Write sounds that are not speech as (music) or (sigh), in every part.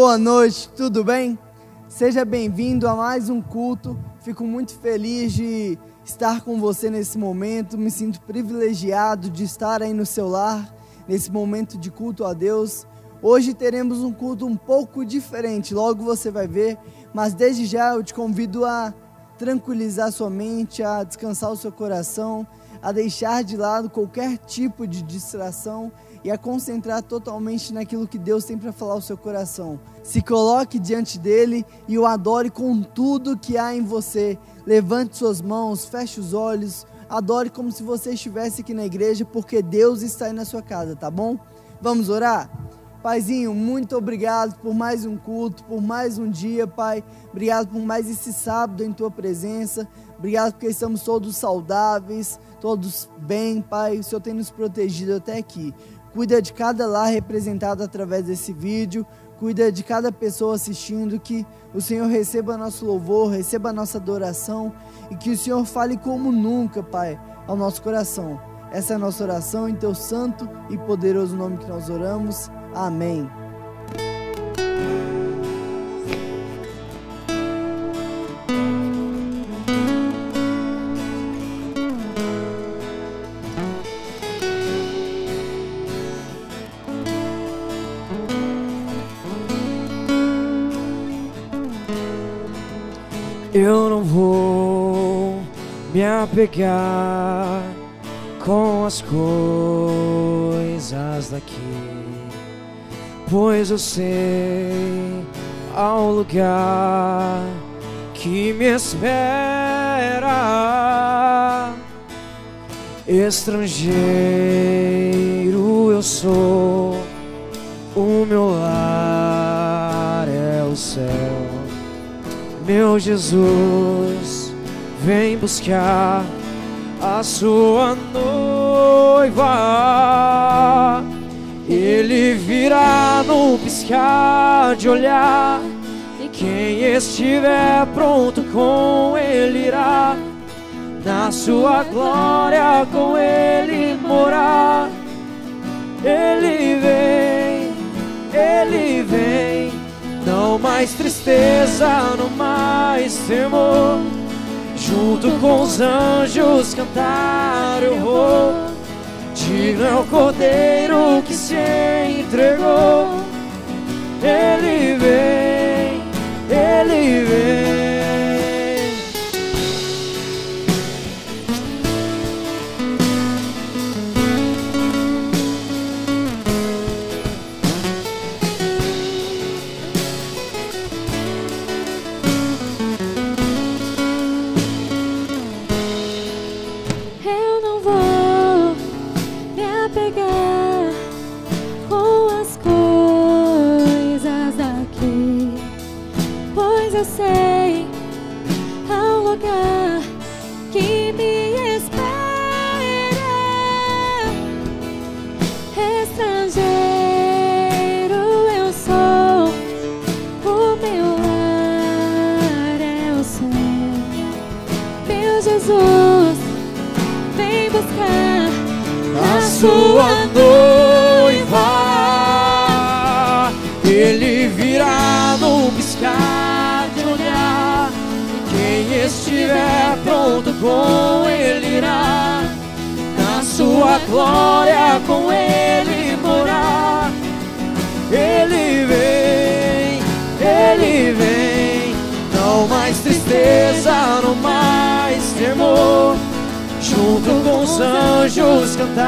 Boa noite, tudo bem? Seja bem-vindo a mais um culto. Fico muito feliz de estar com você nesse momento. Me sinto privilegiado de estar aí no seu lar, nesse momento de culto a Deus. Hoje teremos um culto um pouco diferente, logo você vai ver, mas desde já eu te convido a tranquilizar sua mente, a descansar o seu coração, a deixar de lado qualquer tipo de distração e a concentrar totalmente naquilo que Deus tem para falar ao seu coração. Se coloque diante dele e o adore com tudo que há em você. Levante suas mãos, feche os olhos, adore como se você estivesse aqui na igreja, porque Deus está aí na sua casa, tá bom? Vamos orar? Paizinho, muito obrigado por mais um culto, por mais um dia, Pai. Obrigado por mais esse sábado em tua presença. Obrigado porque estamos todos saudáveis, todos bem, Pai. O Senhor tem nos protegido até aqui. Cuida de cada lar representado através desse vídeo. Cuida de cada pessoa assistindo. Que o Senhor receba nosso louvor, receba nossa adoração. E que o Senhor fale como nunca, Pai, ao nosso coração. Essa é a nossa oração em teu santo e poderoso nome que nós oramos. Amém. Eu não vou me apegar com as coisas daqui, pois eu sei ao lugar que me espera. Estrangeiro eu sou, o meu lar é o céu. Meu Jesus, vem buscar a sua noiva. Ele virá no piscar de olhar. E quem estiver pronto com ele irá. Na sua glória com ele morar. Ele vem, ele vem. Não mais tristeza, não mais temor. Junto com os anjos cantar eu vou. Digno é o cordeiro que se entregou. Ele vem,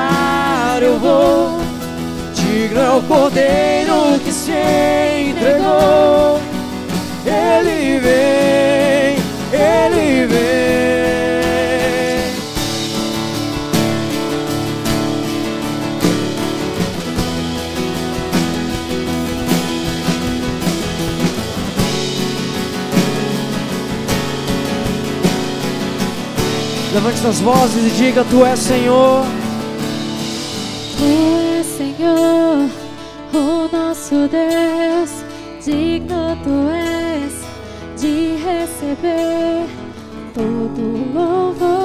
cantar eu vou. Digno é o cordeiro que se entregou. Ele vem, ele vem. Levante suas vozes e diga: Tu és Senhor. Deus, digno tu és de receber todo louvor.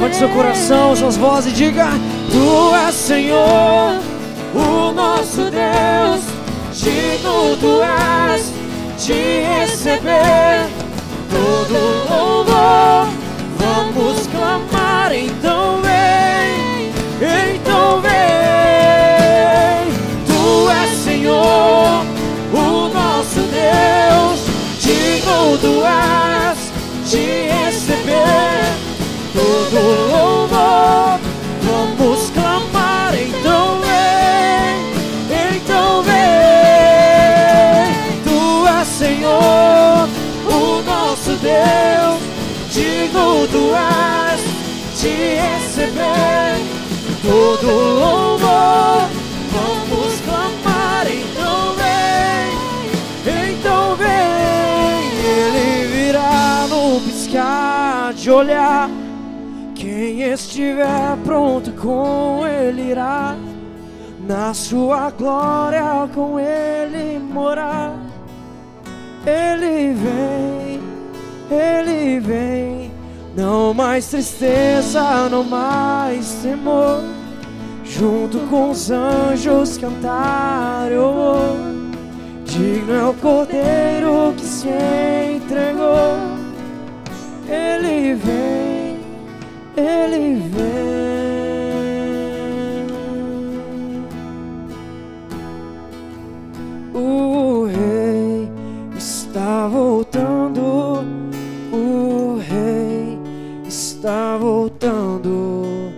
Levante seu coração, suas vozes e diga: Tu és Senhor, o nosso Deus, digno tu és de receber todo louvor. Vamos clamar, então olhar. Quem estiver pronto com ele irá. Na sua glória com ele morar. Ele vem, ele vem. Não mais tristeza, não mais temor. Junto com os anjos cantar eu Digno é o cordeiro que se entregou. Ele vem, ele vem. O rei está voltando. O rei está voltando.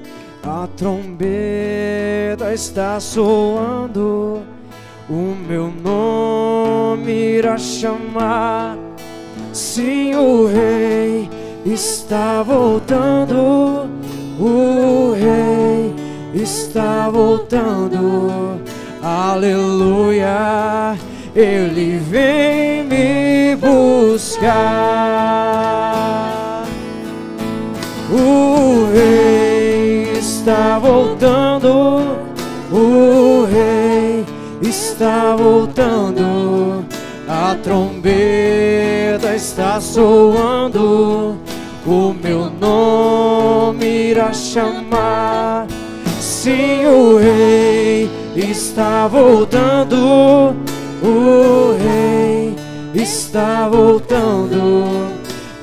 A trombeta está soando. O meu nome irá chamar. Sim, o rei está voltando. O rei está voltando. Aleluia. Ele vem me buscar. O rei está voltando. O rei está voltando. A trombeta está soando. O meu nome irá chamar. Sim, o rei está voltando. O rei está voltando.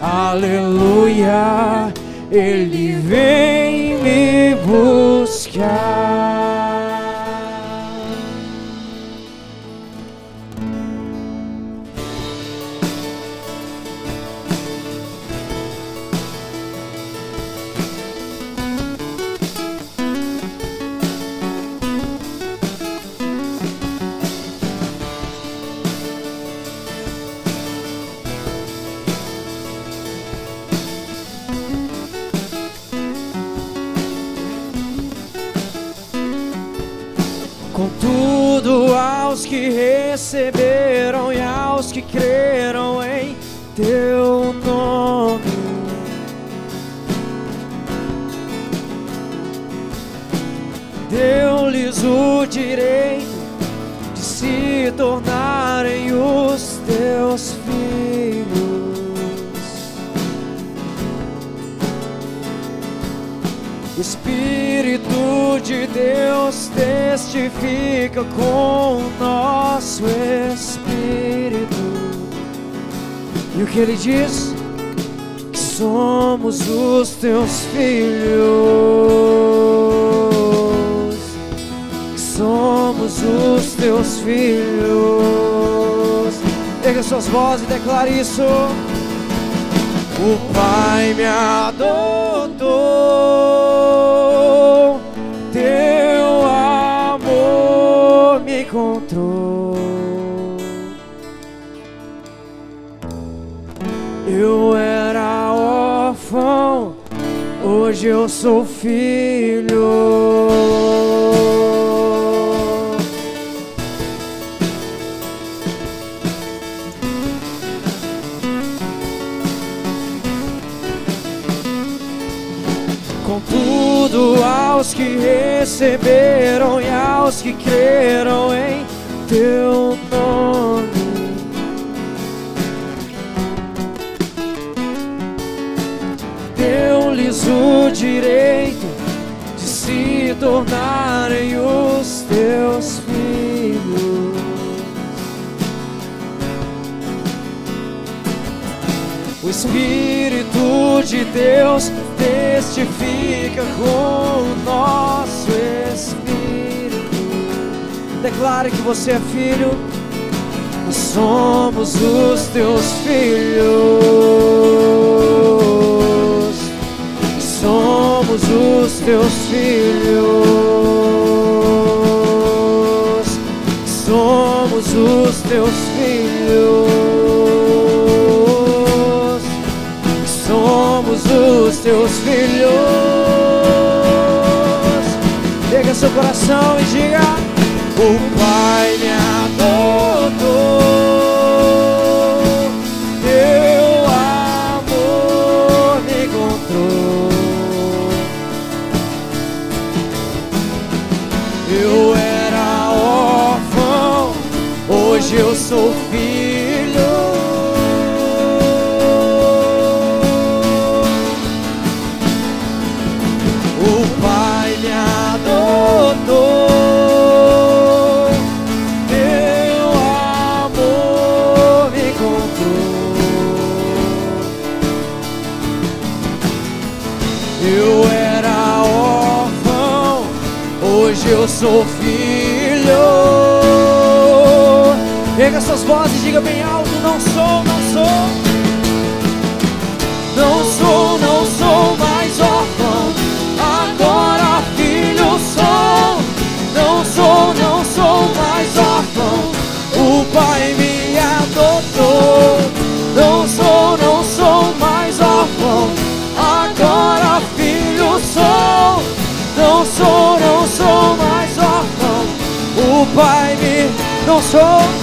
Aleluia. Ele vem me buscar. Aos que receberam e aos que creram testifica com o nosso espírito. E o que ele diz? Que somos os teus filhos. Que somos os teus filhos. Erga suas vozes e declare isso. O Pai me adotou, Eu era órfão, hoje eu sou filho. Contudo, aos que receberam e aos que creram em teu nome, tornarem os teus filhos. O Espírito de Deus testifica com o nosso Espírito. Declare que você é filho, somos os teus filhos. Somos os teus filhos. Somos os teus filhos. Somos os teus filhos. Pega seu coração e diga: O Pai não sou.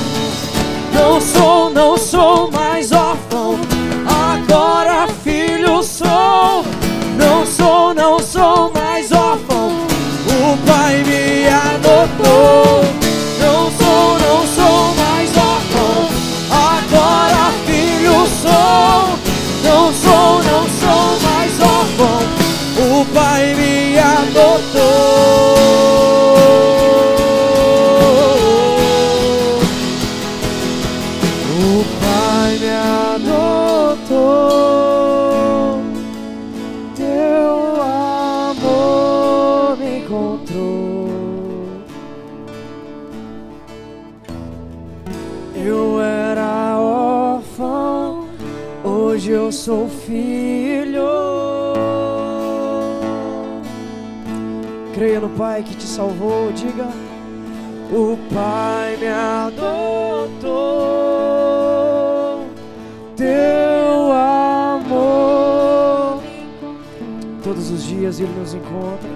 Encontra.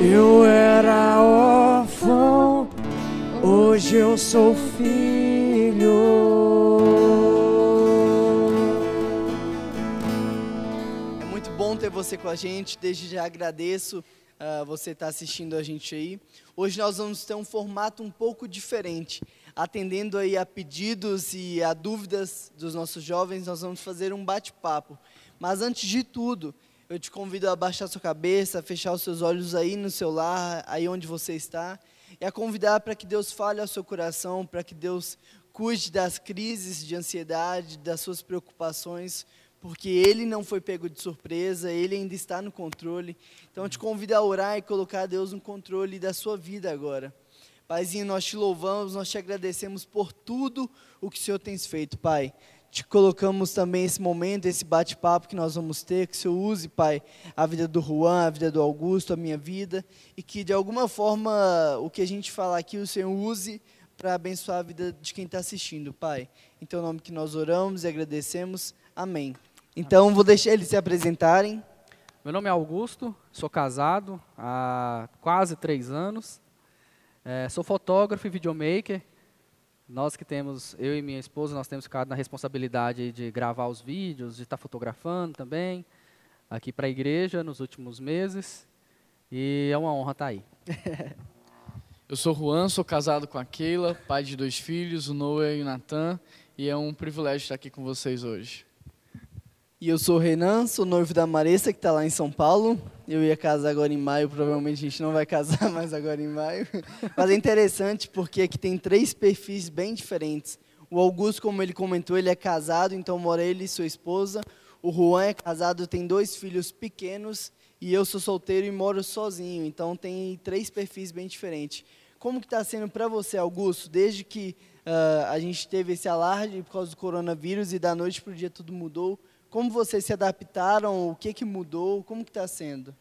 Eu era órfão, hoje eu sou filho. É muito bom ter você com a gente. Desde já agradeço ah, você estar assistindo a gente aí. Hoje nós vamos ter um formato um pouco diferente. Atendendo aí a pedidos e a dúvidas dos nossos jovens, nós vamos fazer um bate-papo. Mas antes de tudo, eu te convido a baixar sua cabeça, a fechar os seus olhos aí no seu lar, aí onde você está, e a convidar para que Deus fale ao seu coração, para que Deus cuide das crises de ansiedade, das suas preocupações, porque Ele não foi pego de surpresa, Ele ainda está no controle. Então eu te convido a orar e colocar Deus no controle da sua vida agora. Paizinho, nós te louvamos, nós te agradecemos por tudo o que o Senhor tem feito, Pai. Te colocamos também esse momento, esse bate-papo que nós vamos ter, que o Senhor use, Pai, a vida do Juan, a vida do Augusto, a minha vida, e que de alguma forma o que a gente falar aqui o Senhor use para abençoar a vida de quem está assistindo, Pai. Em teu nome que nós oramos e agradecemos. Amém. Então, vou deixar eles se apresentarem. Meu nome é Augusto, sou casado há quase três anos. É, sou fotógrafo e videomaker. Nós que temos, eu e minha esposa, nós temos ficado na responsabilidade de gravar os vídeos, de estar fotografando também, aqui para a igreja nos últimos meses. E é uma honra estar aí. (laughs) Eu sou Juan, sou casado com a Keila, pai de dois filhos, o Noah e o Natan, e é um privilégio estar aqui com vocês hoje. E eu sou o Renan, sou noivo da Maressa, que está lá em São Paulo. Eu ia casar agora em maio, provavelmente a gente não vai casar (laughs) mais agora em maio. Mas é interessante porque aqui tem três perfis bem diferentes. O Augusto, como ele comentou, ele é casado, então mora ele e sua esposa. O Juan é casado, tem dois filhos pequenos. E eu sou solteiro e moro sozinho, então tem três perfis bem diferentes. Como que está sendo para você, Augusto, desde que uh, a gente teve esse alarde por causa do coronavírus e da noite para o dia tudo mudou? Como vocês se adaptaram? O que, que mudou? Como que está sendo?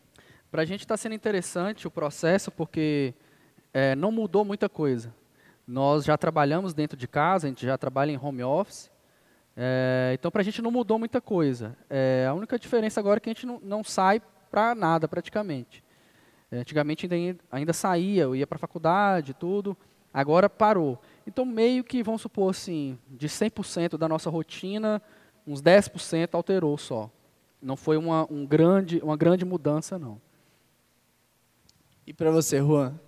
Para a gente está sendo interessante o processo porque é, não mudou muita coisa. Nós já trabalhamos dentro de casa, a gente já trabalha em home office. É, então, para a gente não mudou muita coisa. É, a única diferença agora é que a gente não, não sai para nada, praticamente. É, antigamente ainda, ainda saía, eu ia para a faculdade, tudo. Agora parou. Então, meio que, vamos supor assim, de 100% da nossa rotina, uns 10% alterou só. Não foi uma, um grande, uma grande mudança, não. E para você, Juan?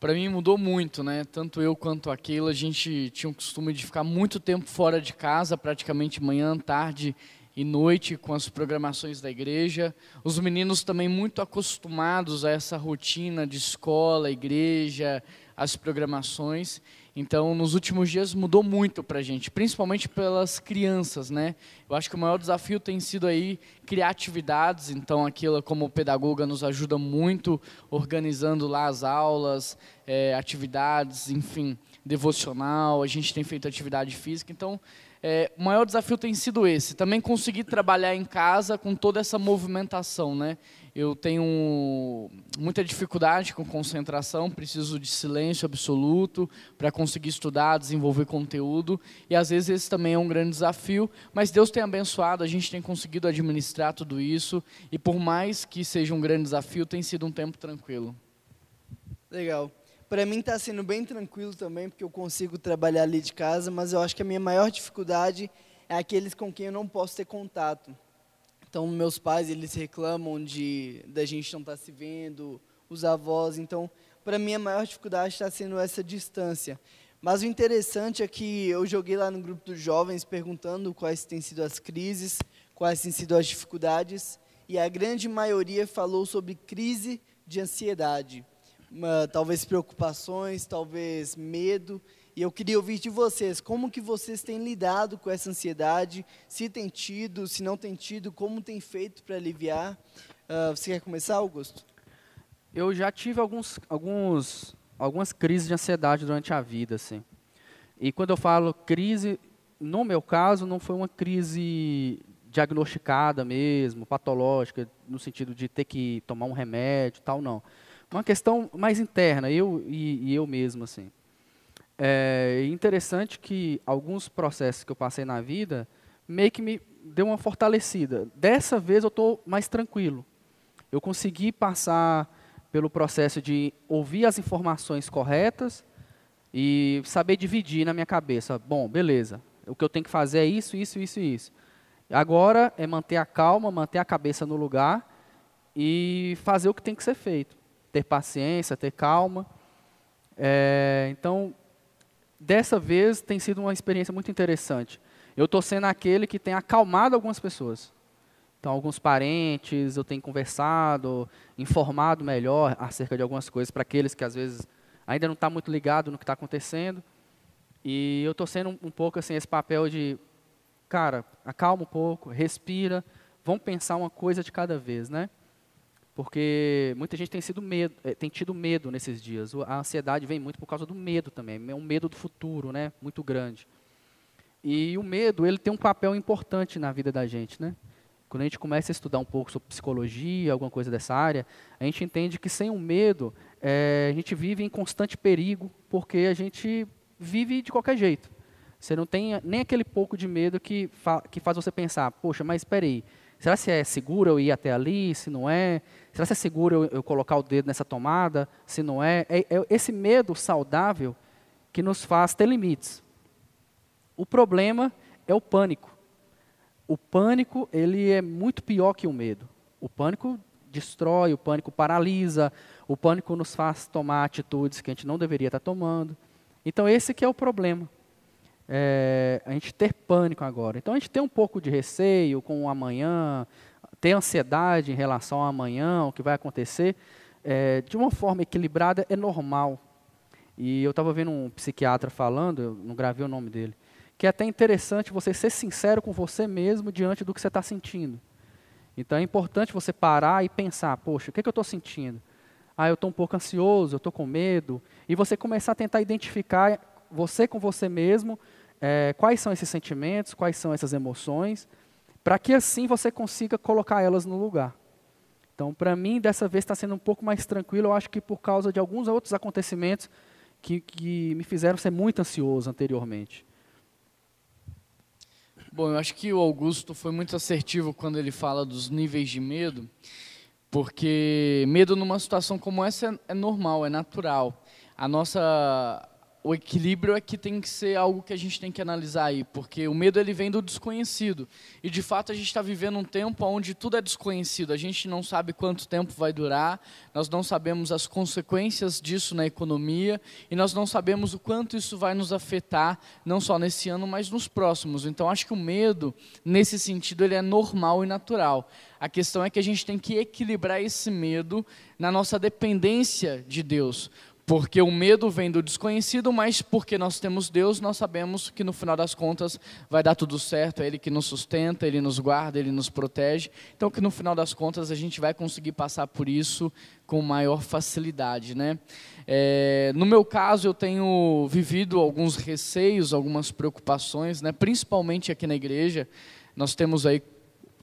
Para mim mudou muito, né? Tanto eu quanto aquilo, a gente tinha o costume de ficar muito tempo fora de casa, praticamente manhã, tarde e noite com as programações da igreja. Os meninos também muito acostumados a essa rotina de escola, igreja, as programações. Então, nos últimos dias mudou muito para a gente, principalmente pelas crianças, né? Eu acho que o maior desafio tem sido aí criar atividades. Então, aquilo como pedagoga nos ajuda muito organizando lá as aulas, é, atividades, enfim, devocional. A gente tem feito atividade física. Então, é, o maior desafio tem sido esse. Também conseguir trabalhar em casa com toda essa movimentação, né? Eu tenho muita dificuldade com concentração, preciso de silêncio absoluto para conseguir estudar, desenvolver conteúdo. E às vezes esse também é um grande desafio, mas Deus tem abençoado, a gente tem conseguido administrar tudo isso. E por mais que seja um grande desafio, tem sido um tempo tranquilo. Legal. Para mim está sendo bem tranquilo também, porque eu consigo trabalhar ali de casa, mas eu acho que a minha maior dificuldade é aqueles com quem eu não posso ter contato. Então, meus pais, eles reclamam de da gente não estar tá se vendo, os avós. Então, para mim, a maior dificuldade está sendo essa distância. Mas o interessante é que eu joguei lá no grupo dos jovens perguntando quais têm sido as crises, quais têm sido as dificuldades, e a grande maioria falou sobre crise de ansiedade talvez preocupações, talvez medo. E eu queria ouvir de vocês, como que vocês têm lidado com essa ansiedade? Se tem tido, se não tem tido, como tem feito para aliviar? Uh, você quer começar, Augusto? Eu já tive alguns, alguns, algumas crises de ansiedade durante a vida, assim. E quando eu falo crise, no meu caso, não foi uma crise diagnosticada mesmo, patológica, no sentido de ter que tomar um remédio, tal, não uma questão mais interna, eu e, e eu mesmo, assim. É interessante que alguns processos que eu passei na vida meio que me deu uma fortalecida. Dessa vez eu estou mais tranquilo. Eu consegui passar pelo processo de ouvir as informações corretas e saber dividir na minha cabeça. Bom, beleza. O que eu tenho que fazer é isso, isso, isso e isso. Agora é manter a calma, manter a cabeça no lugar e fazer o que tem que ser feito ter paciência, ter calma. É, então, dessa vez tem sido uma experiência muito interessante. Eu estou sendo aquele que tem acalmado algumas pessoas. Então, alguns parentes, eu tenho conversado, informado melhor acerca de algumas coisas para aqueles que às vezes ainda não está muito ligado no que está acontecendo. E eu estou sendo um, um pouco assim esse papel de, cara, acalma um pouco, respira, vamos pensar uma coisa de cada vez, né? Porque muita gente tem, sido medo, eh, tem tido medo nesses dias. A ansiedade vem muito por causa do medo também. É um medo do futuro, né? Muito grande. E o medo, ele tem um papel importante na vida da gente, né? Quando a gente começa a estudar um pouco sobre psicologia, alguma coisa dessa área, a gente entende que sem o medo, é, a gente vive em constante perigo, porque a gente vive de qualquer jeito. Você não tem nem aquele pouco de medo que, fa que faz você pensar, poxa, mas espera aí, será se é seguro eu ir até ali, se não é? Será que é seguro eu, eu colocar o dedo nessa tomada? Se não é? é? É esse medo saudável que nos faz ter limites. O problema é o pânico. O pânico ele é muito pior que o medo. O pânico destrói, o pânico paralisa, o pânico nos faz tomar atitudes que a gente não deveria estar tomando. Então esse que é o problema. É, a gente ter pânico agora. Então a gente tem um pouco de receio com o amanhã, ter ansiedade em relação ao amanhã, o que vai acontecer, é, de uma forma equilibrada é normal. E eu estava vendo um psiquiatra falando, eu não gravei o nome dele, que é até interessante você ser sincero com você mesmo diante do que você está sentindo. Então é importante você parar e pensar, poxa, o que, é que eu estou sentindo? Ah, eu estou um pouco ansioso, eu estou com medo. E você começar a tentar identificar, você com você mesmo, é, quais são esses sentimentos, quais são essas emoções, para que assim você consiga colocar elas no lugar. Então, para mim, dessa vez está sendo um pouco mais tranquilo, eu acho que por causa de alguns outros acontecimentos que, que me fizeram ser muito ansioso anteriormente. Bom, eu acho que o Augusto foi muito assertivo quando ele fala dos níveis de medo, porque medo numa situação como essa é, é normal, é natural. A nossa o equilíbrio é que tem que ser algo que a gente tem que analisar aí, porque o medo ele vem do desconhecido. E de fato a gente está vivendo um tempo onde tudo é desconhecido. A gente não sabe quanto tempo vai durar, nós não sabemos as consequências disso na economia e nós não sabemos o quanto isso vai nos afetar, não só nesse ano, mas nos próximos. Então acho que o medo, nesse sentido, ele é normal e natural. A questão é que a gente tem que equilibrar esse medo na nossa dependência de Deus. Porque o medo vem do desconhecido, mas porque nós temos Deus, nós sabemos que no final das contas vai dar tudo certo, é Ele que nos sustenta, Ele nos guarda, Ele nos protege. Então, que no final das contas a gente vai conseguir passar por isso com maior facilidade. Né? É, no meu caso, eu tenho vivido alguns receios, algumas preocupações, né? principalmente aqui na igreja. Nós temos aí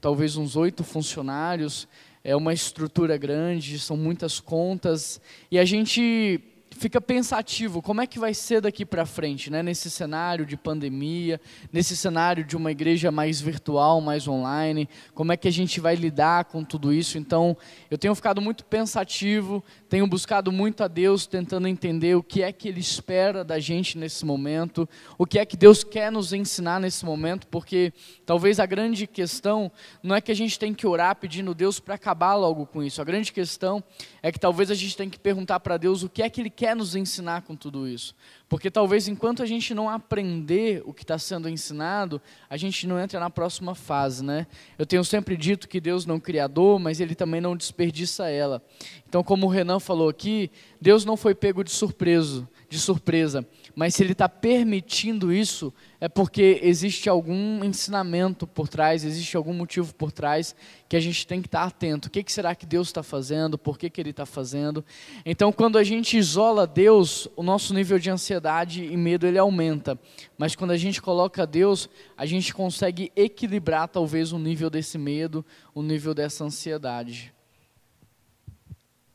talvez uns oito funcionários, é uma estrutura grande, são muitas contas, e a gente fica pensativo, como é que vai ser daqui para frente, né? nesse cenário de pandemia, nesse cenário de uma igreja mais virtual, mais online, como é que a gente vai lidar com tudo isso? Então, eu tenho ficado muito pensativo, tenho buscado muito a Deus, tentando entender o que é que Ele espera da gente nesse momento, o que é que Deus quer nos ensinar nesse momento, porque talvez a grande questão não é que a gente tem que orar pedindo Deus para acabar logo com isso, a grande questão é que talvez a gente tem que perguntar para Deus o que é que Ele quer quer nos ensinar com tudo isso. Porque talvez enquanto a gente não aprender o que está sendo ensinado, a gente não entra na próxima fase, né? Eu tenho sempre dito que Deus não é criador, mas Ele também não desperdiça ela. Então, como o Renan falou aqui, Deus não foi pego de surpresa, de surpresa. Mas se Ele está permitindo isso, é porque existe algum ensinamento por trás, existe algum motivo por trás que a gente tem que estar tá atento. O que, que será que Deus está fazendo? Por que, que Ele está fazendo? Então, quando a gente isola Deus, o nosso nível de ansiedade e medo ele aumenta. Mas quando a gente coloca Deus, a gente consegue equilibrar talvez o nível desse medo, o nível dessa ansiedade.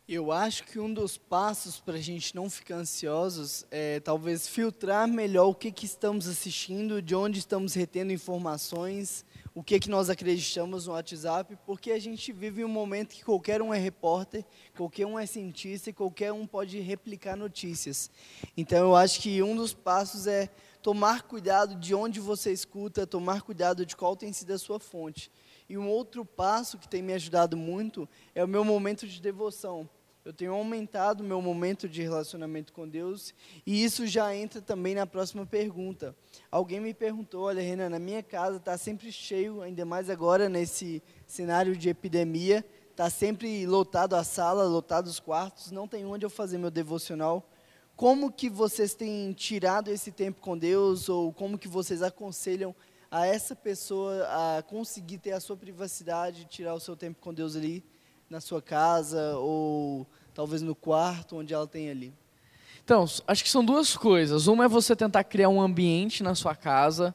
Eu acho que um dos passos para a gente não ficar ansiosos é talvez filtrar melhor o que, que estamos assistindo, de onde estamos retendo informações, o que, que nós acreditamos no WhatsApp, porque a gente vive um momento que qualquer um é repórter, qualquer um é cientista e qualquer um pode replicar notícias. Então eu acho que um dos passos é tomar cuidado de onde você escuta, tomar cuidado de qual tem sido a sua fonte. E um outro passo que tem me ajudado muito é o meu momento de devoção. Eu tenho aumentado o meu momento de relacionamento com Deus e isso já entra também na próxima pergunta. Alguém me perguntou, olha Renan, na minha casa está sempre cheio, ainda mais agora nesse cenário de epidemia, está sempre lotado a sala, lotado os quartos, não tem onde eu fazer meu devocional. Como que vocês têm tirado esse tempo com Deus ou como que vocês aconselham a essa pessoa a conseguir ter a sua privacidade, tirar o seu tempo com Deus ali na sua casa ou talvez no quarto onde ela tem ali? Então, acho que são duas coisas. Uma é você tentar criar um ambiente na sua casa,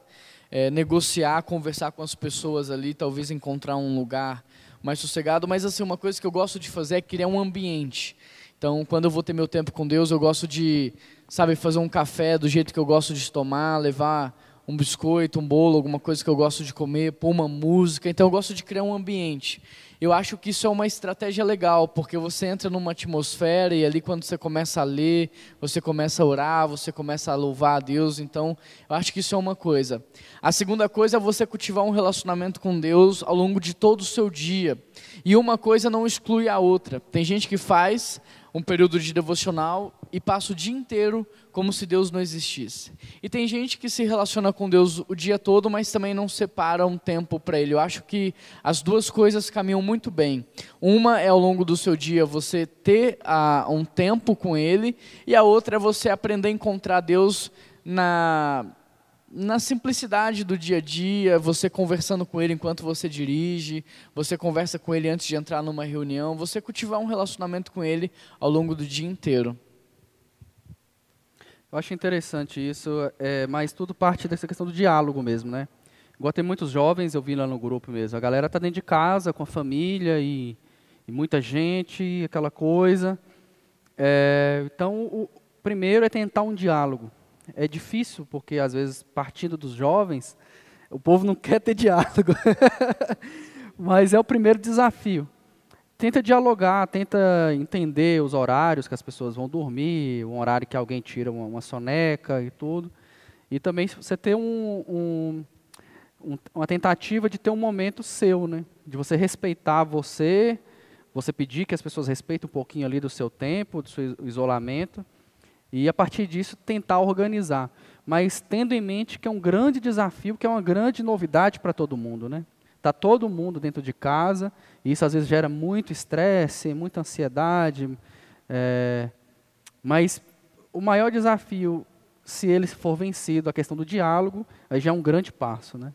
é, negociar, conversar com as pessoas ali, talvez encontrar um lugar mais sossegado. Mas assim, uma coisa que eu gosto de fazer é criar um ambiente. Então, quando eu vou ter meu tempo com Deus, eu gosto de, sabe, fazer um café do jeito que eu gosto de tomar, levar um biscoito, um bolo, alguma coisa que eu gosto de comer, pôr uma música. Então eu gosto de criar um ambiente. Eu acho que isso é uma estratégia legal, porque você entra numa atmosfera e ali quando você começa a ler, você começa a orar, você começa a louvar a Deus. Então, eu acho que isso é uma coisa. A segunda coisa é você cultivar um relacionamento com Deus ao longo de todo o seu dia. E uma coisa não exclui a outra. Tem gente que faz um período de devocional e passa o dia inteiro como se Deus não existisse. E tem gente que se relaciona com Deus o dia todo, mas também não separa um tempo para Ele. Eu acho que as duas coisas caminham muito bem. Uma é ao longo do seu dia você ter uh, um tempo com Ele, e a outra é você aprender a encontrar Deus na na simplicidade do dia a dia, você conversando com ele enquanto você dirige, você conversa com ele antes de entrar numa reunião, você cultivar um relacionamento com ele ao longo do dia inteiro. Eu acho interessante isso, é, mas tudo parte dessa questão do diálogo mesmo, né? Igual tem muitos jovens, eu vi lá no grupo mesmo, a galera está dentro de casa, com a família e, e muita gente, aquela coisa. É, então, o primeiro é tentar um diálogo é difícil, porque às vezes, partindo dos jovens, o povo não (laughs) quer ter diálogo. (laughs) Mas é o primeiro desafio. Tenta dialogar, tenta entender os horários que as pessoas vão dormir, um horário que alguém tira uma, uma soneca e tudo. E também você ter um, um, um, uma tentativa de ter um momento seu, né? de você respeitar você, você pedir que as pessoas respeitem um pouquinho ali do seu tempo, do seu isolamento e a partir disso tentar organizar. Mas tendo em mente que é um grande desafio, que é uma grande novidade para todo mundo, né? Está todo mundo dentro de casa, e isso às vezes gera muito estresse, muita ansiedade. É, mas o maior desafio, se ele for vencido, a questão do diálogo, aí já é um grande passo, né?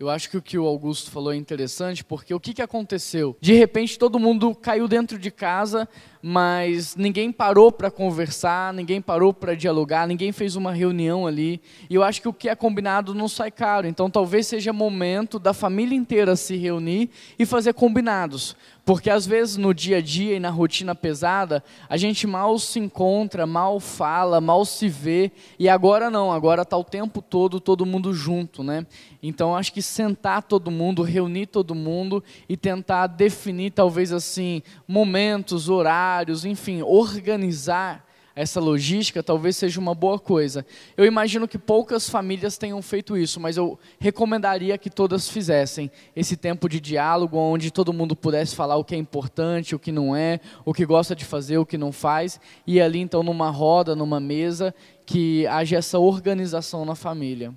Eu acho que o que o Augusto falou é interessante, porque o que, que aconteceu? De repente todo mundo caiu dentro de casa, mas ninguém parou para conversar, ninguém parou para dialogar, ninguém fez uma reunião ali. E eu acho que o que é combinado não sai caro. Então talvez seja momento da família inteira se reunir e fazer combinados. Porque às vezes no dia a dia e na rotina pesada, a gente mal se encontra, mal fala, mal se vê, e agora não, agora está o tempo todo todo mundo junto, né? Então acho que sentar todo mundo, reunir todo mundo e tentar definir talvez assim momentos, horários, enfim, organizar essa logística talvez seja uma boa coisa. Eu imagino que poucas famílias tenham feito isso, mas eu recomendaria que todas fizessem esse tempo de diálogo onde todo mundo pudesse falar o que é importante, o que não é, o que gosta de fazer, o que não faz, e ali então numa roda, numa mesa, que haja essa organização na família.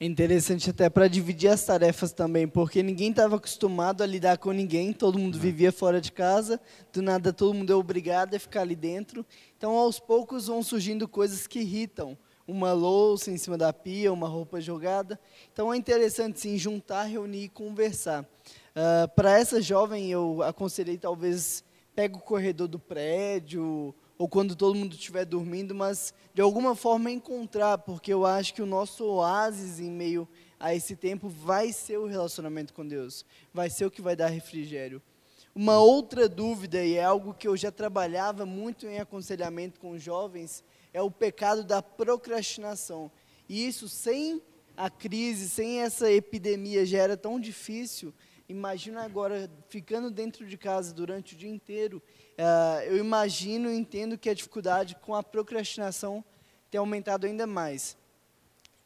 É interessante até para dividir as tarefas também, porque ninguém estava acostumado a lidar com ninguém, todo mundo vivia fora de casa, do nada todo mundo é obrigado a ficar ali dentro. Então, aos poucos vão surgindo coisas que irritam. Uma louça em cima da pia, uma roupa jogada. Então, é interessante sim juntar, reunir e conversar. Uh, para essa jovem, eu aconselhei talvez pegue o corredor do prédio, ou quando todo mundo estiver dormindo, mas de alguma forma encontrar, porque eu acho que o nosso oásis em meio a esse tempo vai ser o relacionamento com Deus, vai ser o que vai dar refrigério. Uma outra dúvida, e é algo que eu já trabalhava muito em aconselhamento com jovens, é o pecado da procrastinação. E isso sem a crise, sem essa epidemia já era tão difícil. Imagina agora ficando dentro de casa durante o dia inteiro Uh, eu imagino e entendo que a dificuldade com a procrastinação tem aumentado ainda mais.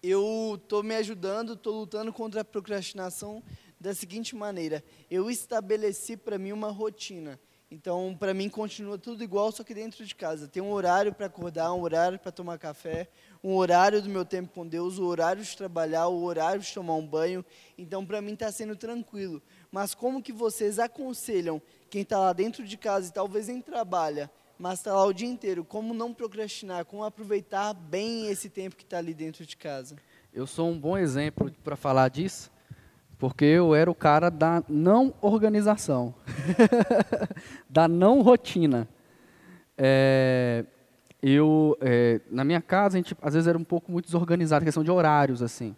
Eu estou me ajudando, estou lutando contra a procrastinação da seguinte maneira: eu estabeleci para mim uma rotina. Então, para mim, continua tudo igual, só que dentro de casa. Tem um horário para acordar, um horário para tomar café, um horário do meu tempo com Deus, o horário de trabalhar, o horário de tomar um banho. Então, para mim, está sendo tranquilo. Mas como que vocês aconselham quem está lá dentro de casa e talvez nem trabalha, mas está lá o dia inteiro, como não procrastinar, como aproveitar bem esse tempo que está ali dentro de casa? Eu sou um bom exemplo para falar disso, porque eu era o cara da não organização, (laughs) da não rotina. É, eu, é, na minha casa, a gente às vezes era um pouco muito desorganizado, questão de horários, assim.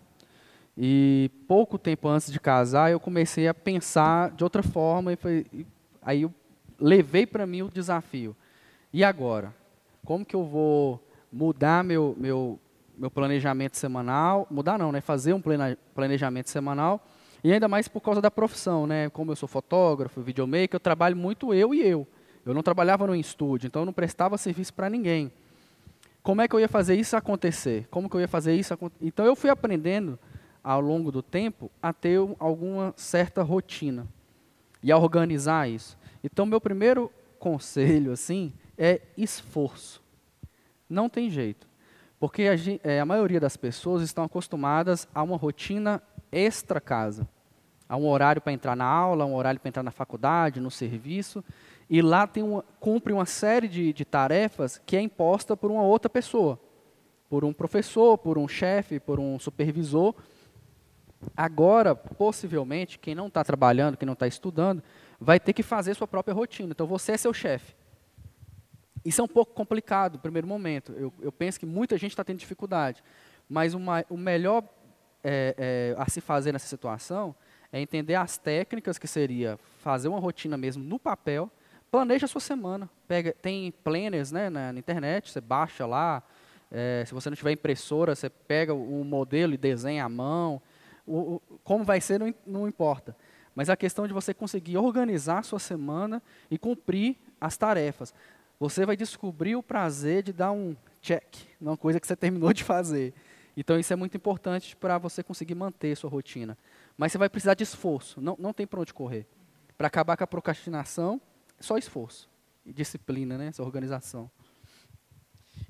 E pouco tempo antes de casar, eu comecei a pensar de outra forma e, foi, e aí eu levei para mim o desafio. E agora? Como que eu vou mudar meu, meu, meu planejamento semanal? Mudar não, né? Fazer um planejamento semanal e ainda mais por causa da profissão, né? Como eu sou fotógrafo, videomaker, eu trabalho muito eu e eu. Eu não trabalhava no estúdio, então eu não prestava serviço para ninguém. Como é que eu ia fazer isso acontecer? Como que eu ia fazer isso acontecer? Então eu fui aprendendo ao longo do tempo a ter alguma certa rotina e a organizar isso. Então meu primeiro conselho assim é esforço. Não tem jeito. Porque a, é, a maioria das pessoas estão acostumadas a uma rotina extra casa. Há um horário para entrar na aula, um horário para entrar na faculdade, no serviço, e lá tem uma, cumpre uma série de, de tarefas que é imposta por uma outra pessoa, por um professor, por um chefe, por um supervisor. Agora, possivelmente, quem não está trabalhando, quem não está estudando, vai ter que fazer sua própria rotina. Então, você é seu chefe. Isso é um pouco complicado no primeiro momento. Eu, eu penso que muita gente está tendo dificuldade. Mas uma, o melhor é, é, a se fazer nessa situação é entender as técnicas, que seria fazer uma rotina mesmo no papel, planeja a sua semana. Pega, tem planners né, na, na internet, você baixa lá. É, se você não tiver impressora, você pega o modelo e desenha à mão. O, o, como vai ser não, não importa. Mas a questão de você conseguir organizar sua semana e cumprir as tarefas você vai descobrir o prazer de dar um check numa coisa que você (laughs) terminou de fazer. Então, isso é muito importante para você conseguir manter sua rotina. Mas você vai precisar de esforço, não, não tem para onde correr. Para acabar com a procrastinação, só esforço e disciplina, né? essa organização.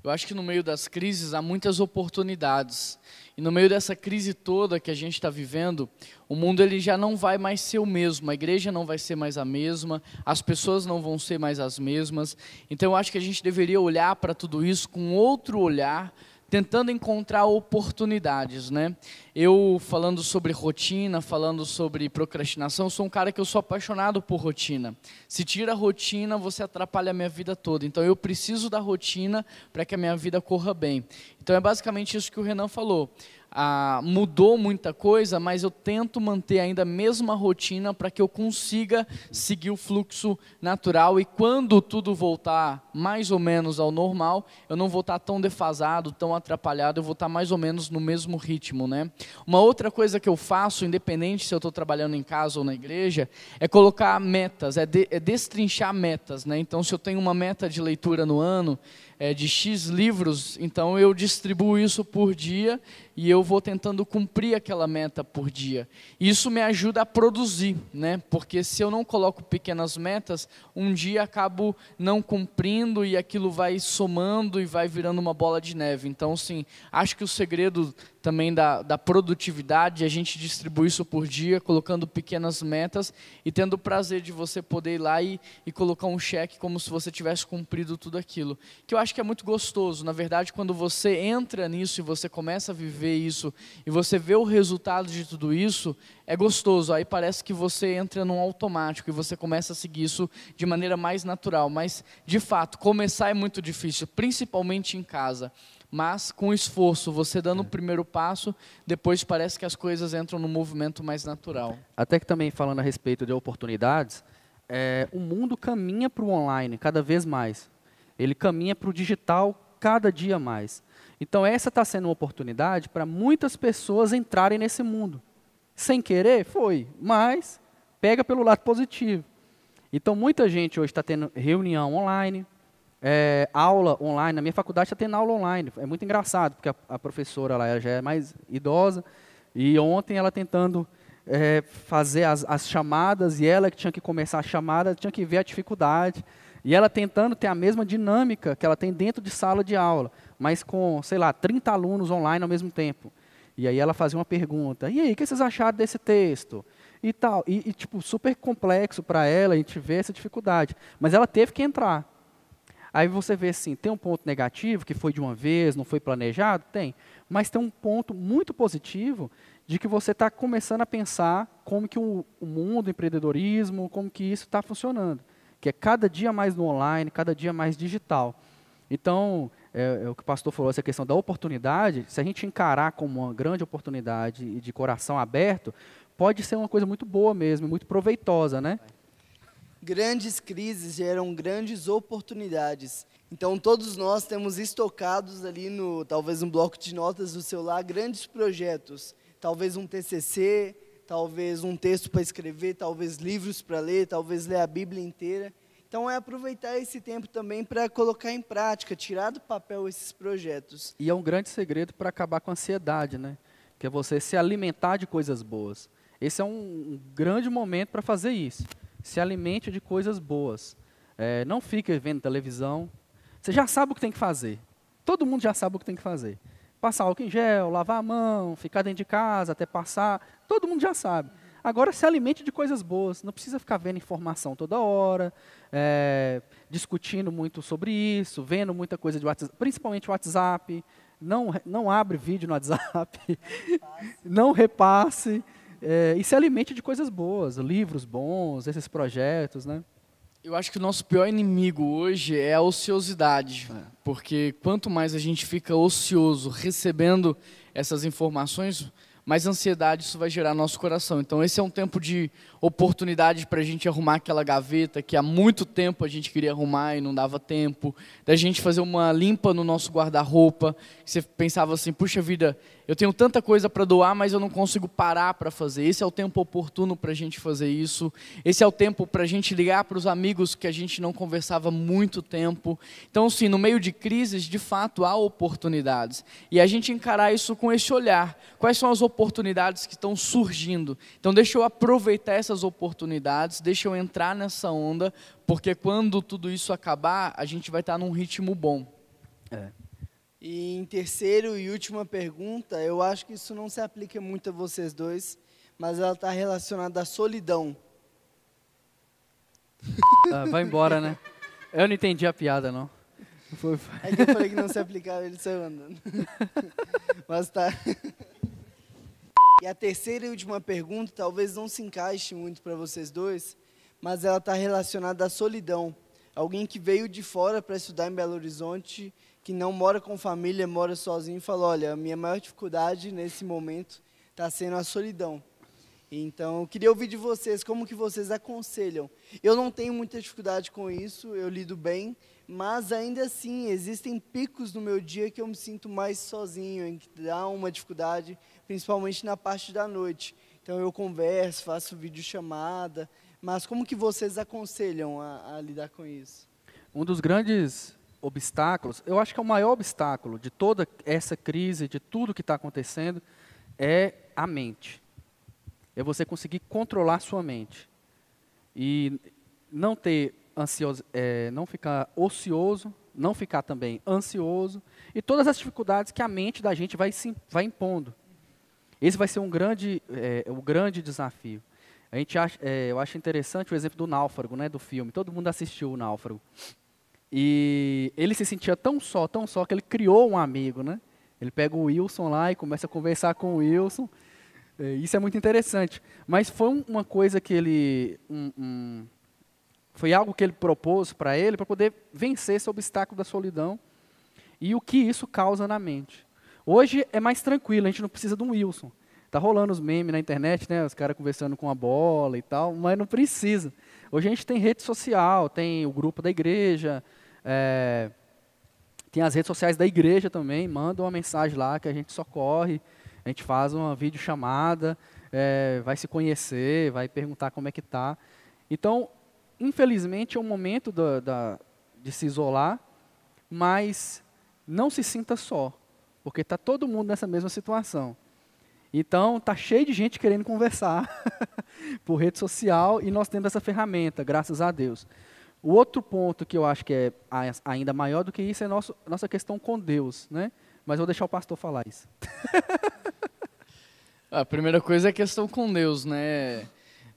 Eu acho que no meio das crises há muitas oportunidades. E no meio dessa crise toda que a gente está vivendo, o mundo ele já não vai mais ser o mesmo, a igreja não vai ser mais a mesma, as pessoas não vão ser mais as mesmas. Então eu acho que a gente deveria olhar para tudo isso com outro olhar, tentando encontrar oportunidades, né? Eu falando sobre rotina, falando sobre procrastinação, sou um cara que eu sou apaixonado por rotina. Se tira a rotina, você atrapalha a minha vida toda. Então eu preciso da rotina para que a minha vida corra bem. Então é basicamente isso que o Renan falou ah, mudou muita coisa, mas eu tento manter ainda a mesma rotina para que eu consiga seguir o fluxo natural e quando tudo voltar mais ou menos ao normal, eu não vou estar tão defasado, tão atrapalhado, eu vou estar mais ou menos no mesmo ritmo, né? Uma outra coisa que eu faço, independente se eu estou trabalhando em casa ou na igreja, é colocar metas, é, de, é destrinchar metas, né? Então, se eu tenho uma meta de leitura no ano, é, de X livros, então eu distribuo isso por dia e eu vou tentando cumprir aquela meta por dia. Isso me ajuda a produzir, né? Porque se eu não coloco pequenas metas, um dia acabo não cumprindo e aquilo vai somando e vai virando uma bola de neve. Então, sim, acho que o segredo também da, da produtividade, a gente distribui isso por dia, colocando pequenas metas e tendo o prazer de você poder ir lá e, e colocar um cheque como se você tivesse cumprido tudo aquilo. Que eu acho que é muito gostoso. Na verdade, quando você entra nisso e você começa a viver isso e você vê o resultado de tudo isso, é gostoso. Aí parece que você entra num automático e você começa a seguir isso de maneira mais natural. Mas, de fato, começar é muito difícil, principalmente em casa mas com esforço, você dando o primeiro passo, depois parece que as coisas entram no movimento mais natural. Até que também falando a respeito de oportunidades, é, o mundo caminha para o online cada vez mais. Ele caminha para o digital cada dia mais. Então essa está sendo uma oportunidade para muitas pessoas entrarem nesse mundo. Sem querer, foi, mas pega pelo lado positivo. Então muita gente hoje está tendo reunião online, é, aula online. Na minha faculdade está tendo aula online. É muito engraçado, porque a, a professora lá já é mais idosa. E ontem ela tentando é, fazer as, as, chamadas, e ela que tinha que começar a chamada, tinha que ver a dificuldade. E ela tentando ter a mesma dinâmica que ela tem dentro de sala de aula, mas com, sei lá, 30 alunos online ao mesmo tempo. E aí ela fazia uma pergunta, e aí, o que vocês acharam desse texto? E tal, e, e tipo, super complexo para ela, a gente vê essa dificuldade. Mas ela teve que entrar. Aí você vê assim, tem um ponto negativo, que foi de uma vez, não foi planejado? Tem. Mas tem um ponto muito positivo de que você está começando a pensar como que o, o mundo, o empreendedorismo, como que isso está funcionando. Que é cada dia mais no online, cada dia mais digital. Então, é, é, o que o pastor falou, essa questão da oportunidade, se a gente encarar como uma grande oportunidade e de coração aberto, pode ser uma coisa muito boa mesmo, muito proveitosa, né? Grandes crises geram grandes oportunidades. Então todos nós temos estocados ali no talvez um bloco de notas do celular grandes projetos, talvez um TCC, talvez um texto para escrever, talvez livros para ler, talvez ler a Bíblia inteira. Então é aproveitar esse tempo também para colocar em prática, tirar do papel esses projetos. E é um grande segredo para acabar com a ansiedade, né? Que é você se alimentar de coisas boas. Esse é um, grande momento para fazer isso se alimente de coisas boas. É, não fique vendo televisão. Você já sabe o que tem que fazer. Todo mundo já sabe o que tem que fazer. Passar álcool em gel, lavar a mão, ficar dentro de casa até passar. Todo mundo já sabe. Agora se alimente de coisas boas. Não precisa ficar vendo informação toda hora, é, discutindo muito sobre isso, vendo muita coisa de WhatsApp, principalmente WhatsApp. Não, não abre vídeo no WhatsApp. (laughs) não repasse. É, e se alimente de coisas boas, livros bons, esses projetos, né? Eu acho que o nosso pior inimigo hoje é a ociosidade. É. Porque quanto mais a gente fica ocioso recebendo essas informações, mais ansiedade isso vai gerar no nosso coração. Então, esse é um tempo de oportunidade para a gente arrumar aquela gaveta que há muito tempo a gente queria arrumar e não dava tempo, da gente fazer uma limpa no nosso guarda-roupa. Você pensava assim: puxa vida, eu tenho tanta coisa para doar, mas eu não consigo parar para fazer. Esse é o tempo oportuno para a gente fazer isso. Esse é o tempo para a gente ligar para os amigos que a gente não conversava há muito tempo. Então, sim, no meio de crises, de fato, há oportunidades. E a gente encarar isso com esse olhar. Quais são as oportunidades que estão surgindo? Então, deixa eu aproveitar essas oportunidades, deixa eu entrar nessa onda, porque quando tudo isso acabar, a gente vai estar num ritmo bom. É. E em terceiro e última pergunta, eu acho que isso não se aplica muito a vocês dois, mas ela está relacionada à solidão. Ah, vai embora, né? Eu não entendi a piada, não. Foi, foi. É que eu falei que não se aplicava, ele saiu andando. (laughs) mas tá. E a terceira e última pergunta talvez não se encaixe muito para vocês dois, mas ela está relacionada à solidão. Alguém que veio de fora para estudar em Belo Horizonte que não mora com família, mora sozinho, fala: olha, a minha maior dificuldade nesse momento está sendo a solidão. Então, eu queria ouvir de vocês como que vocês aconselham. Eu não tenho muita dificuldade com isso, eu lido bem, mas ainda assim existem picos no meu dia que eu me sinto mais sozinho, em que dá uma dificuldade, principalmente na parte da noite. Então eu converso, faço videochamada, mas como que vocês aconselham a, a lidar com isso? Um dos grandes obstáculos, eu acho que é o maior obstáculo de toda essa crise, de tudo que está acontecendo, é a mente. É você conseguir controlar sua mente. E não ter ansioso, é, não ficar ocioso, não ficar também ansioso, e todas as dificuldades que a mente da gente vai, sim, vai impondo. Esse vai ser um grande, é, um grande desafio. A gente acha, é, eu acho interessante o exemplo do náufrago, né, do filme. Todo mundo assistiu o náufrago. E ele se sentia tão só, tão só, que ele criou um amigo, né? Ele pega o Wilson lá e começa a conversar com o Wilson. É, isso é muito interessante. Mas foi uma coisa que ele. Um, um, foi algo que ele propôs para ele para poder vencer esse obstáculo da solidão e o que isso causa na mente. Hoje é mais tranquilo, a gente não precisa de um Wilson. Tá rolando os memes na internet, né? Os caras conversando com a bola e tal, mas não precisa. Hoje a gente tem rede social, tem o grupo da igreja, é, tem as redes sociais da igreja também, manda uma mensagem lá que a gente socorre, a gente faz uma videochamada, é, vai se conhecer, vai perguntar como é que está. Então, infelizmente, é um momento da, da, de se isolar, mas não se sinta só, porque está todo mundo nessa mesma situação. Então, está cheio de gente querendo conversar (laughs) por rede social e nós temos essa ferramenta, graças a Deus. O outro ponto que eu acho que é ainda maior do que isso é nosso, nossa questão com Deus, né? Mas vou deixar o pastor falar isso. (laughs) a primeira coisa é a questão com Deus, né?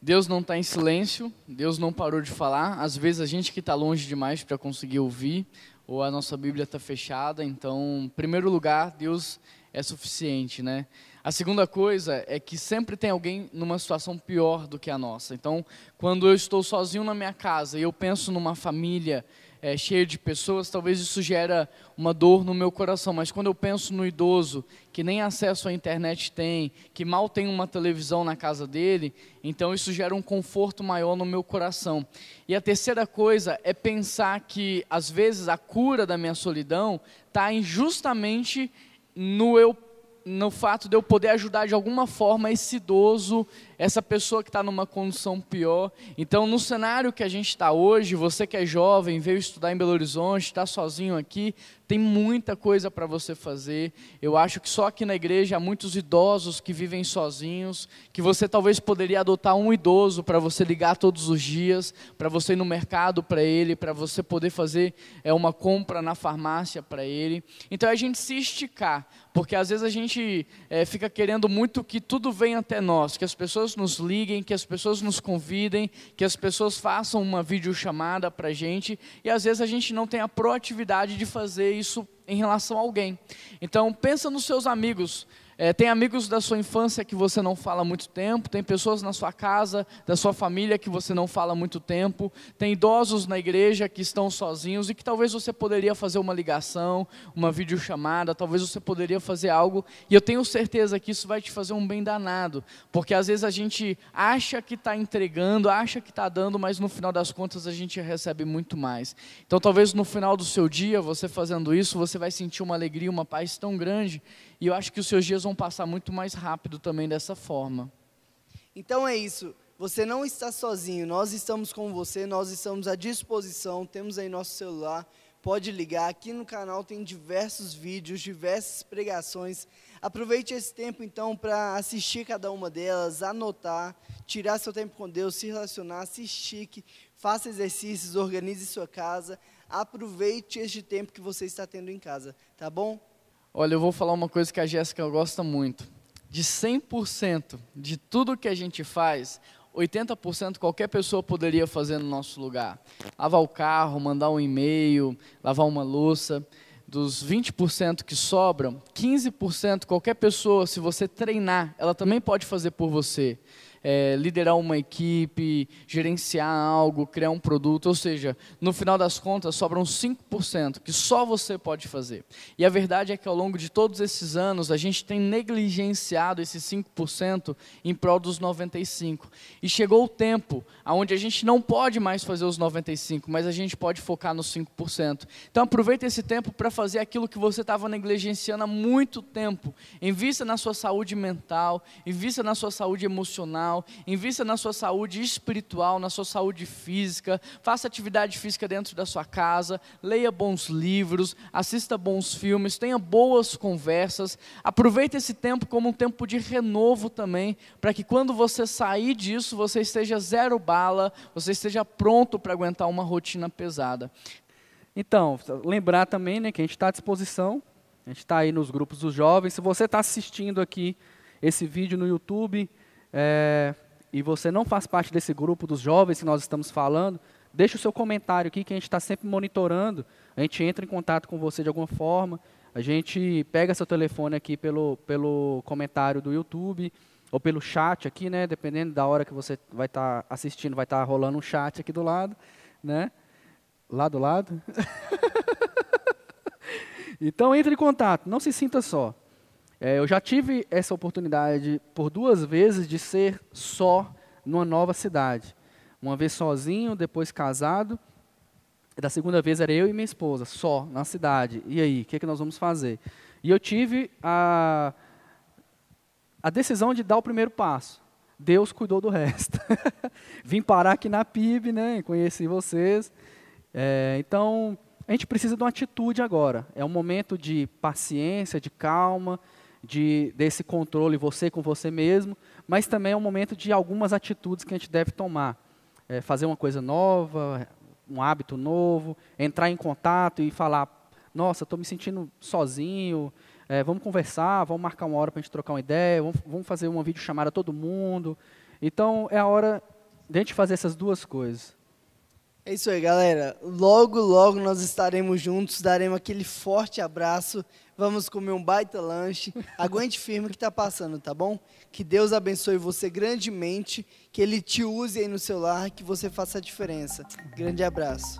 Deus não está em silêncio, Deus não parou de falar. Às vezes a gente que está longe demais para conseguir ouvir, ou a nossa Bíblia está fechada. Então, em primeiro lugar, Deus é suficiente, né? A segunda coisa é que sempre tem alguém numa situação pior do que a nossa. Então, quando eu estou sozinho na minha casa e eu penso numa família é, cheia de pessoas, talvez isso gera uma dor no meu coração. Mas quando eu penso no idoso que nem acesso à internet tem, que mal tem uma televisão na casa dele, então isso gera um conforto maior no meu coração. E a terceira coisa é pensar que às vezes a cura da minha solidão está justamente no eu no fato de eu poder ajudar de alguma forma esse idoso, essa pessoa que está numa condição pior. Então, no cenário que a gente está hoje, você que é jovem, veio estudar em Belo Horizonte, está sozinho aqui, tem muita coisa para você fazer. Eu acho que só aqui na igreja há muitos idosos que vivem sozinhos, que você talvez poderia adotar um idoso para você ligar todos os dias, para você ir no mercado para ele, para você poder fazer é, uma compra na farmácia para ele. Então, é a gente se esticar, porque às vezes a gente é, fica querendo muito que tudo venha até nós, que as pessoas nos liguem, que as pessoas nos convidem, que as pessoas façam uma videochamada para a gente, e às vezes a gente não tem a proatividade de fazer isso em relação a alguém. Então, pensa nos seus amigos. É, tem amigos da sua infância que você não fala há muito tempo, tem pessoas na sua casa, da sua família que você não fala há muito tempo, tem idosos na igreja que estão sozinhos e que talvez você poderia fazer uma ligação, uma videochamada, talvez você poderia fazer algo, e eu tenho certeza que isso vai te fazer um bem danado, porque às vezes a gente acha que está entregando, acha que está dando, mas no final das contas a gente recebe muito mais. Então talvez no final do seu dia, você fazendo isso, você vai sentir uma alegria, uma paz tão grande, e eu acho que os seus dias vão passar muito mais rápido também dessa forma. Então é isso. Você não está sozinho. Nós estamos com você, nós estamos à disposição. Temos aí nosso celular. Pode ligar. Aqui no canal tem diversos vídeos, diversas pregações. Aproveite esse tempo então para assistir cada uma delas, anotar, tirar seu tempo com Deus, se relacionar, se estique, faça exercícios, organize sua casa. Aproveite este tempo que você está tendo em casa, tá bom? Olha, eu vou falar uma coisa que a Jéssica gosta muito. De 100% de tudo que a gente faz, 80% qualquer pessoa poderia fazer no nosso lugar. Lavar o carro, mandar um e-mail, lavar uma louça. Dos 20% que sobram, 15% qualquer pessoa, se você treinar, ela também pode fazer por você é, liderar uma equipe, gerenciar algo, criar um produto, ou seja, no final das contas sobram 5% que só você pode fazer. E a verdade é que ao longo de todos esses anos a gente tem negligenciado esses 5% em prol dos 95%. E chegou o tempo onde a gente não pode mais fazer os 95%, mas a gente pode focar nos 5%. Então aproveita esse tempo para fazer aquilo que você estava negligenciando há muito tempo. Invista na sua saúde mental, invista na sua saúde emocional emocional, invista na sua saúde espiritual, na sua saúde física, faça atividade física dentro da sua casa, leia bons livros, assista bons filmes, tenha boas conversas. Aproveite esse tempo como um tempo de renovo também, para que quando você sair disso, você esteja zero bala, você esteja pronto para aguentar uma rotina pesada. Então, lembrar também né, que a gente está à disposição, a gente está aí nos grupos dos jovens. Se você está assistindo aqui esse vídeo no YouTube, é, e você não faz parte desse grupo dos jovens que nós estamos falando, deixe o seu comentário aqui que a gente está sempre monitorando. A gente entra em contato com você de alguma forma. A gente pega seu telefone aqui pelo, pelo comentário do YouTube ou pelo chat aqui, né? Dependendo da hora que você vai estar tá assistindo, vai estar tá rolando um chat aqui do lado, né? Lá do lado. (laughs) então entre em contato, não se sinta só. É, eu já tive essa oportunidade por duas vezes de ser só numa nova cidade. Uma vez sozinho, depois casado. Da segunda vez era eu e minha esposa, só, na cidade. E aí, o que, é que nós vamos fazer? E eu tive a, a decisão de dar o primeiro passo. Deus cuidou do resto. (laughs) Vim parar aqui na PIB, né? Conheci vocês. É, então, a gente precisa de uma atitude agora. É um momento de paciência, de calma, de, desse controle você com você mesmo, mas também é um momento de algumas atitudes que a gente deve tomar. É, fazer uma coisa nova, um hábito novo, entrar em contato e falar, nossa, estou me sentindo sozinho, é, vamos conversar, vamos marcar uma hora para a gente trocar uma ideia, vamos, vamos fazer uma videochamada todo mundo. Então, é a hora de a gente fazer essas duas coisas. É isso aí, galera. Logo, logo nós estaremos juntos, daremos aquele forte abraço. Vamos comer um baita lanche. (laughs) Aguente firme que está passando, tá bom? Que Deus abençoe você grandemente, que Ele te use aí no seu lar, que você faça a diferença. Grande abraço.